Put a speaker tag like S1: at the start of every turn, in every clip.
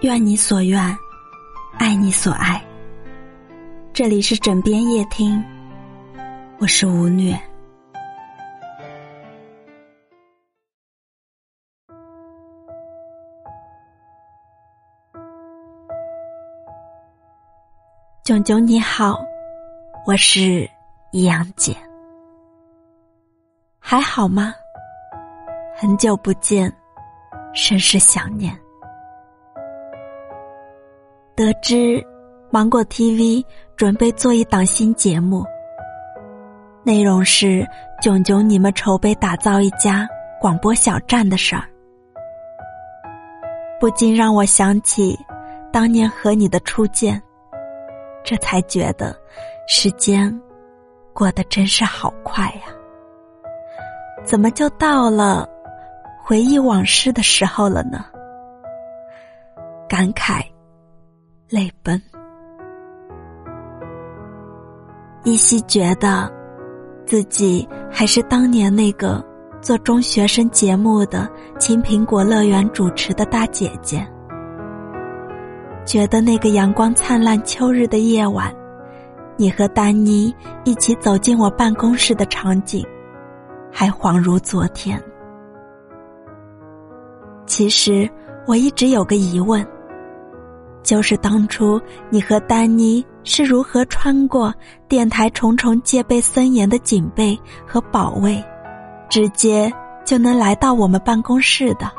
S1: 愿你所愿，爱你所爱。这里是枕边夜听，我是吴虐。囧囧你好，我是易阳姐，还好吗？很久不见，甚是想念。得知芒果 TV 准备做一档新节目，内容是囧囧你们筹备打造一家广播小站的事儿，不禁让我想起当年和你的初见，这才觉得时间过得真是好快呀！怎么就到了？回忆往事的时候了呢，感慨，泪奔，依稀觉得，自己还是当年那个做中学生节目的青苹果乐园主持的大姐姐。觉得那个阳光灿烂秋日的夜晚，你和丹妮一起走进我办公室的场景，还恍如昨天。其实我一直有个疑问，就是当初你和丹妮是如何穿过电台重重戒备森严的警备和保卫，直接就能来到我们办公室的？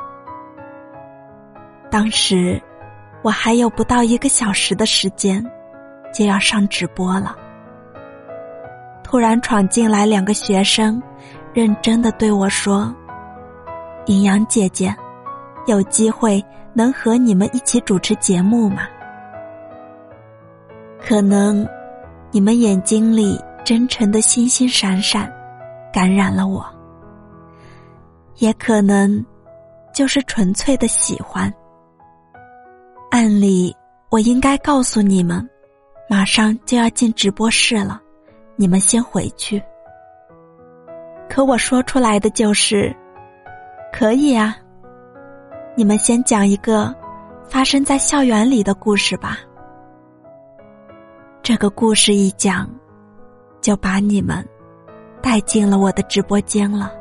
S1: 当时我还有不到一个小时的时间，就要上直播了。突然闯进来两个学生，认真的对我说：“营养姐姐。”有机会能和你们一起主持节目吗？可能你们眼睛里真诚的星星闪闪，感染了我；也可能就是纯粹的喜欢。按理我应该告诉你们，马上就要进直播室了，你们先回去。可我说出来的就是，可以啊。你们先讲一个发生在校园里的故事吧。这个故事一讲，就把你们带进了我的直播间了。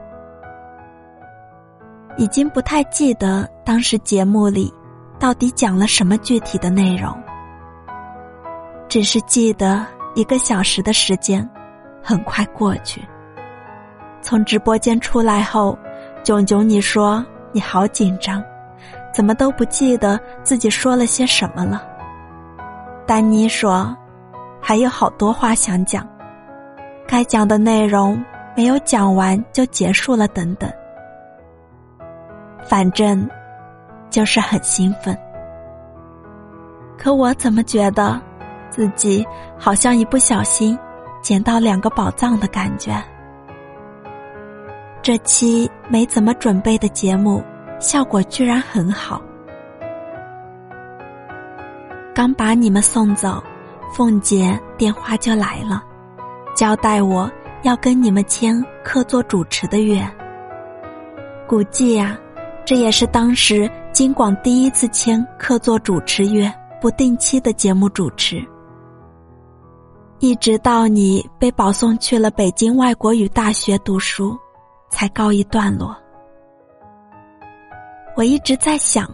S1: 已经不太记得当时节目里到底讲了什么具体的内容，只是记得一个小时的时间很快过去。从直播间出来后，囧囧你说你好紧张。怎么都不记得自己说了些什么了？丹妮说：“还有好多话想讲，该讲的内容没有讲完就结束了。”等等，反正就是很兴奋。可我怎么觉得自己好像一不小心捡到两个宝藏的感觉？这期没怎么准备的节目。效果居然很好。刚把你们送走，凤姐电话就来了，交代我要跟你们签客座主持的约。估计呀，这也是当时金广第一次签客座主持约，不定期的节目主持。一直到你被保送去了北京外国语大学读书，才告一段落。我一直在想，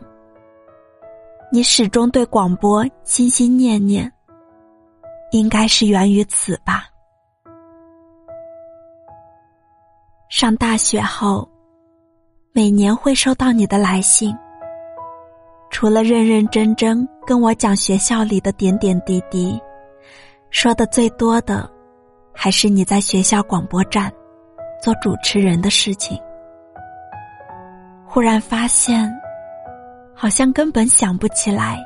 S1: 你始终对广播心心念念，应该是源于此吧。上大学后，每年会收到你的来信，除了认认真真跟我讲学校里的点点滴滴，说的最多的，还是你在学校广播站做主持人的事情。忽然发现，好像根本想不起来，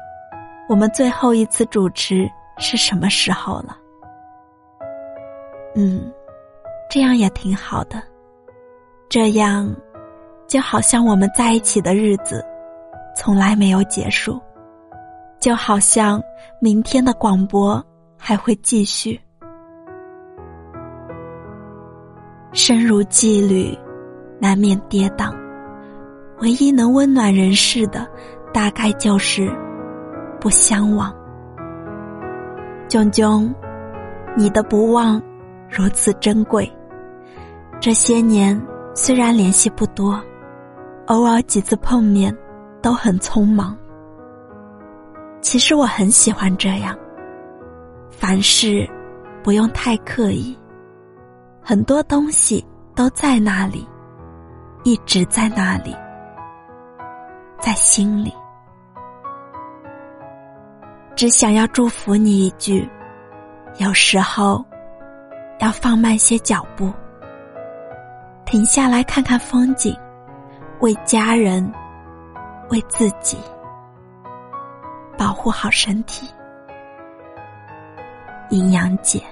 S1: 我们最后一次主持是什么时候了。嗯，这样也挺好的，这样就好像我们在一起的日子从来没有结束，就好像明天的广播还会继续。生如羁旅，难免跌宕。唯一能温暖人世的，大概就是不相忘。炯炯，你的不忘如此珍贵。这些年虽然联系不多，偶尔几次碰面都很匆忙。其实我很喜欢这样，凡事不用太刻意，很多东西都在那里，一直在那里，在心里。只想要祝福你一句：有时候要放慢些脚步，停下来看看风景，为家人，为自己。保护好身体，阴阳姐。